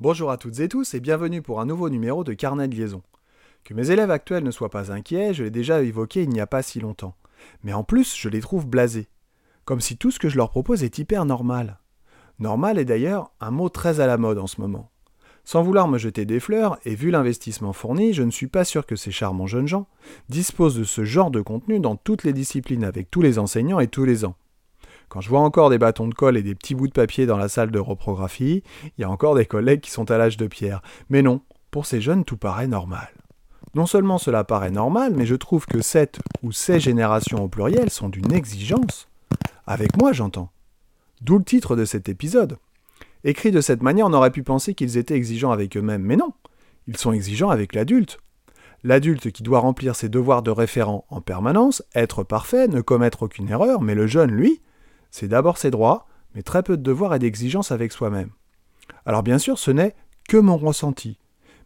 Bonjour à toutes et tous et bienvenue pour un nouveau numéro de Carnet de liaison. Que mes élèves actuels ne soient pas inquiets, je l'ai déjà évoqué il n'y a pas si longtemps. Mais en plus, je les trouve blasés. Comme si tout ce que je leur propose est hyper normal. Normal est d'ailleurs un mot très à la mode en ce moment. Sans vouloir me jeter des fleurs, et vu l'investissement fourni, je ne suis pas sûr que ces charmants jeunes gens disposent de ce genre de contenu dans toutes les disciplines avec tous les enseignants et tous les ans. Quand je vois encore des bâtons de colle et des petits bouts de papier dans la salle de reprographie, il y a encore des collègues qui sont à l'âge de pierre. Mais non, pour ces jeunes, tout paraît normal. Non seulement cela paraît normal, mais je trouve que cette ou ces générations au pluriel sont d'une exigence. Avec moi, j'entends. D'où le titre de cet épisode. Écrit de cette manière, on aurait pu penser qu'ils étaient exigeants avec eux-mêmes, mais non. Ils sont exigeants avec l'adulte. L'adulte qui doit remplir ses devoirs de référent en permanence, être parfait, ne commettre aucune erreur, mais le jeune, lui, c'est d'abord ses droits, mais très peu de devoirs et d'exigences avec soi-même. Alors bien sûr, ce n'est que mon ressenti,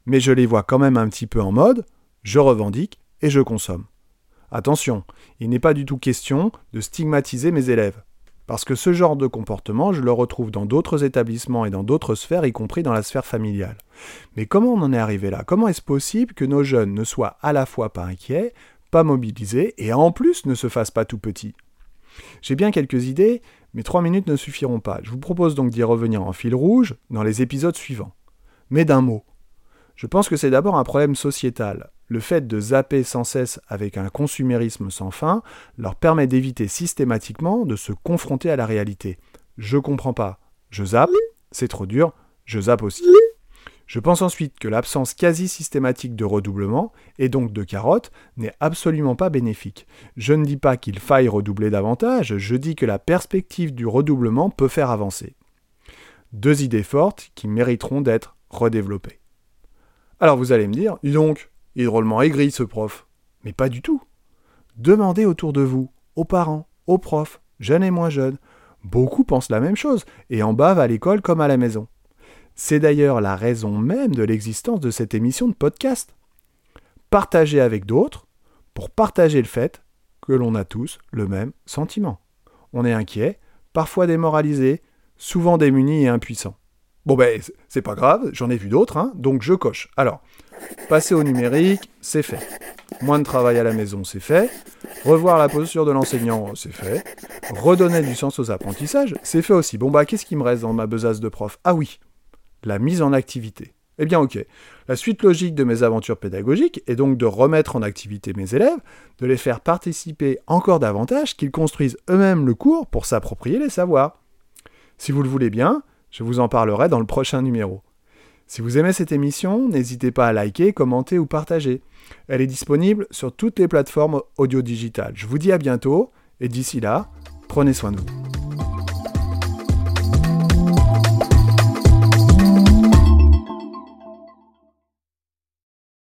mais je les vois quand même un petit peu en mode je revendique et je consomme. Attention, il n'est pas du tout question de stigmatiser mes élèves, parce que ce genre de comportement, je le retrouve dans d'autres établissements et dans d'autres sphères, y compris dans la sphère familiale. Mais comment on en est arrivé là? Comment est-ce possible que nos jeunes ne soient à la fois pas inquiets, pas mobilisés, et en plus ne se fassent pas tout petits? J'ai bien quelques idées, mais trois minutes ne suffiront pas. Je vous propose donc d'y revenir en fil rouge dans les épisodes suivants. Mais d'un mot. Je pense que c'est d'abord un problème sociétal. Le fait de zapper sans cesse avec un consumérisme sans fin leur permet d'éviter systématiquement de se confronter à la réalité. Je comprends pas. Je zappe, c'est trop dur, je zappe aussi. Je pense ensuite que l'absence quasi systématique de redoublement, et donc de carottes, n'est absolument pas bénéfique. Je ne dis pas qu'il faille redoubler davantage, je dis que la perspective du redoublement peut faire avancer. Deux idées fortes qui mériteront d'être redéveloppées. Alors vous allez me dire, dis donc, il est drôlement aigri ce prof. Mais pas du tout. Demandez autour de vous, aux parents, aux profs, jeunes et moins jeunes. Beaucoup pensent la même chose, et en bavent à l'école comme à la maison. C'est d'ailleurs la raison même de l'existence de cette émission de podcast. Partager avec d'autres pour partager le fait que l'on a tous le même sentiment. On est inquiet, parfois démoralisé, souvent démuni et impuissant. Bon ben, c'est pas grave, j'en ai vu d'autres, hein, donc je coche. Alors, passer au numérique, c'est fait. Moins de travail à la maison, c'est fait. Revoir la posture de l'enseignant, c'est fait. Redonner du sens aux apprentissages, c'est fait aussi. Bon bah, qu'est-ce qui me reste dans ma besace de prof? Ah oui, la mise en activité. Eh bien ok, la suite logique de mes aventures pédagogiques est donc de remettre en activité mes élèves, de les faire participer encore davantage, qu'ils construisent eux-mêmes le cours pour s'approprier les savoirs. Si vous le voulez bien, je vous en parlerai dans le prochain numéro. Si vous aimez cette émission, n'hésitez pas à liker, commenter ou partager. Elle est disponible sur toutes les plateformes audio digitales. Je vous dis à bientôt et d'ici là, prenez soin de vous.